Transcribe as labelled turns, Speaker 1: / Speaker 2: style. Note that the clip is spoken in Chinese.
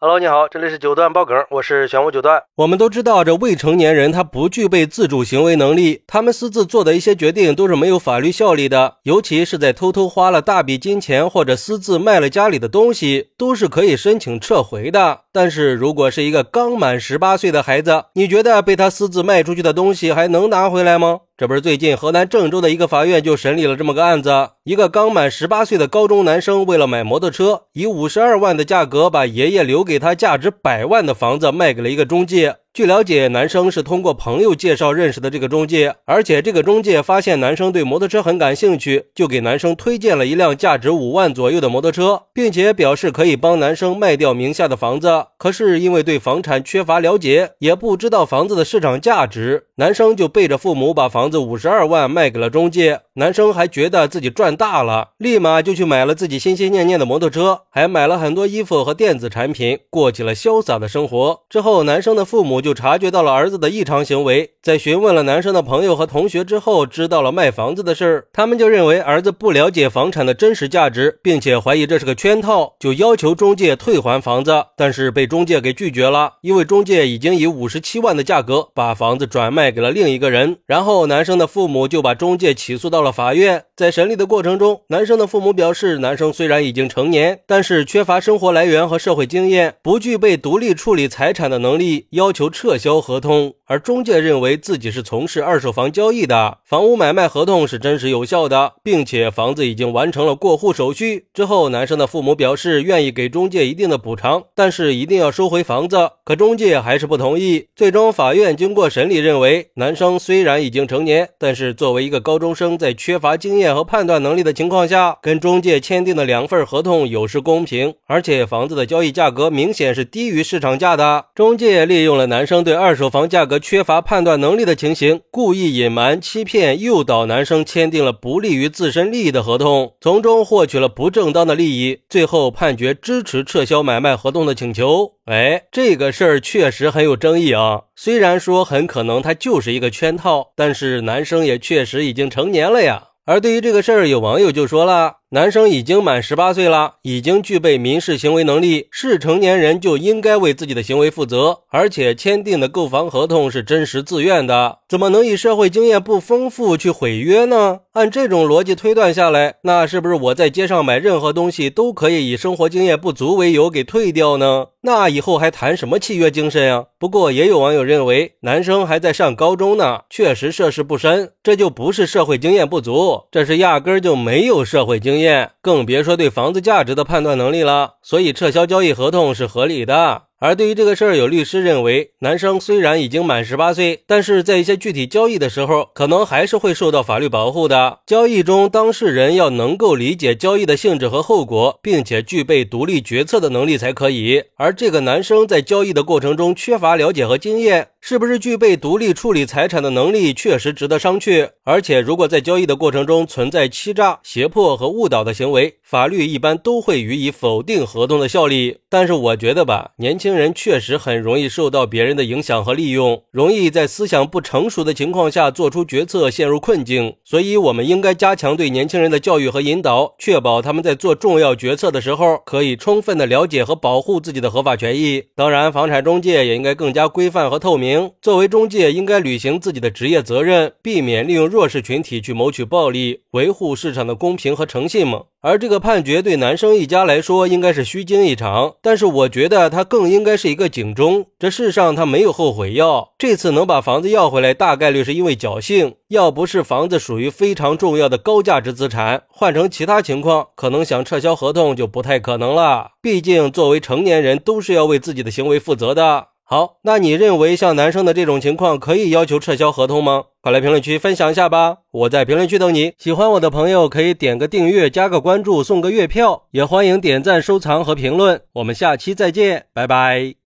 Speaker 1: Hello，你好，这里是九段爆梗，我是玄武九段。我们都知道，这未成年人他不具备自主行为能力，他们私自做的一些决定都是没有法律效力的，尤其是在偷偷花了大笔金钱或者私自卖了家里的东西，都是可以申请撤回的。但是如果是一个刚满十八岁的孩子，你觉得被他私自卖出去的东西还能拿回来吗？这不是最近河南郑州的一个法院就审理了这么个案子，一个刚满十八岁的高中男生为了买摩托车，以五十二万的价格把爷爷留给他价值百万的房子卖给了一个中介。据了解，男生是通过朋友介绍认识的这个中介，而且这个中介发现男生对摩托车很感兴趣，就给男生推荐了一辆价值五万左右的摩托车，并且表示可以帮男生卖掉名下的房子。可是因为对房产缺乏了解，也不知道房子的市场价值，男生就背着父母把房子五十二万卖给了中介。男生还觉得自己赚大了，立马就去买了自己心心念念的摩托车，还买了很多衣服和电子产品，过起了潇洒的生活。之后，男生的父母就。就察觉到了儿子的异常行为，在询问了男生的朋友和同学之后，知道了卖房子的事儿。他们就认为儿子不了解房产的真实价值，并且怀疑这是个圈套，就要求中介退还房子，但是被中介给拒绝了，因为中介已经以五十七万的价格把房子转卖给了另一个人。然后男生的父母就把中介起诉到了法院。在审理的过程中，男生的父母表示，男生虽然已经成年，但是缺乏生活来源和社会经验，不具备独立处理财产的能力，要求。撤销合同。而中介认为自己是从事二手房交易的，房屋买卖合同是真实有效的，并且房子已经完成了过户手续。之后，男生的父母表示愿意给中介一定的补偿，但是一定要收回房子。可中介还是不同意。最终，法院经过审理认为，男生虽然已经成年，但是作为一个高中生，在缺乏经验和判断能力的情况下，跟中介签订的两份合同有失公平，而且房子的交易价格明显是低于市场价的。中介利用了男生对二手房价格。缺乏判断能力的情形，故意隐瞒、欺骗、诱导男生签订了不利于自身利益的合同，从中获取了不正当的利益，最后判决支持撤销买卖合同的请求。哎，这个事儿确实很有争议啊。虽然说很可能它就是一个圈套，但是男生也确实已经成年了呀。而对于这个事儿，有网友就说了。男生已经满十八岁了，已经具备民事行为能力，是成年人就应该为自己的行为负责。而且签订的购房合同是真实自愿的，怎么能以社会经验不丰富去毁约呢？按这种逻辑推断下来，那是不是我在街上买任何东西都可以以生活经验不足为由给退掉呢？那以后还谈什么契约精神呀？不过也有网友认为，男生还在上高中呢，确实涉世不深，这就不是社会经验不足，这是压根儿就没有社会经验。验，更别说对房子价值的判断能力了，所以撤销交易合同是合理的。而对于这个事儿，有律师认为，男生虽然已经满十八岁，但是在一些具体交易的时候，可能还是会受到法律保护的。交易中，当事人要能够理解交易的性质和后果，并且具备独立决策的能力才可以。而这个男生在交易的过程中缺乏了解和经验。是不是具备独立处理财产的能力，确实值得商榷。而且，如果在交易的过程中存在欺诈、胁迫和误导的行为，法律一般都会予以否定合同的效力。但是，我觉得吧，年轻人确实很容易受到别人的影响和利用，容易在思想不成熟的情况下做出决策，陷入困境。所以，我们应该加强对年轻人的教育和引导，确保他们在做重要决策的时候，可以充分的了解和保护自己的合法权益。当然，房产中介也应该更加规范和透明。作为中介，应该履行自己的职业责任，避免利用弱势群体去谋取暴利，维护市场的公平和诚信嘛。而这个判决对男生一家来说，应该是虚惊一场。但是我觉得他更应该是一个警钟。这世上他没有后悔药，这次能把房子要回来，大概率是因为侥幸。要不是房子属于非常重要的高价值资产，换成其他情况，可能想撤销合同就不太可能了。毕竟作为成年人，都是要为自己的行为负责的。好，那你认为像男生的这种情况可以要求撤销合同吗？快来评论区分享一下吧！我在评论区等你。喜欢我的朋友可以点个订阅、加个关注、送个月票，也欢迎点赞、收藏和评论。我们下期再见，拜拜。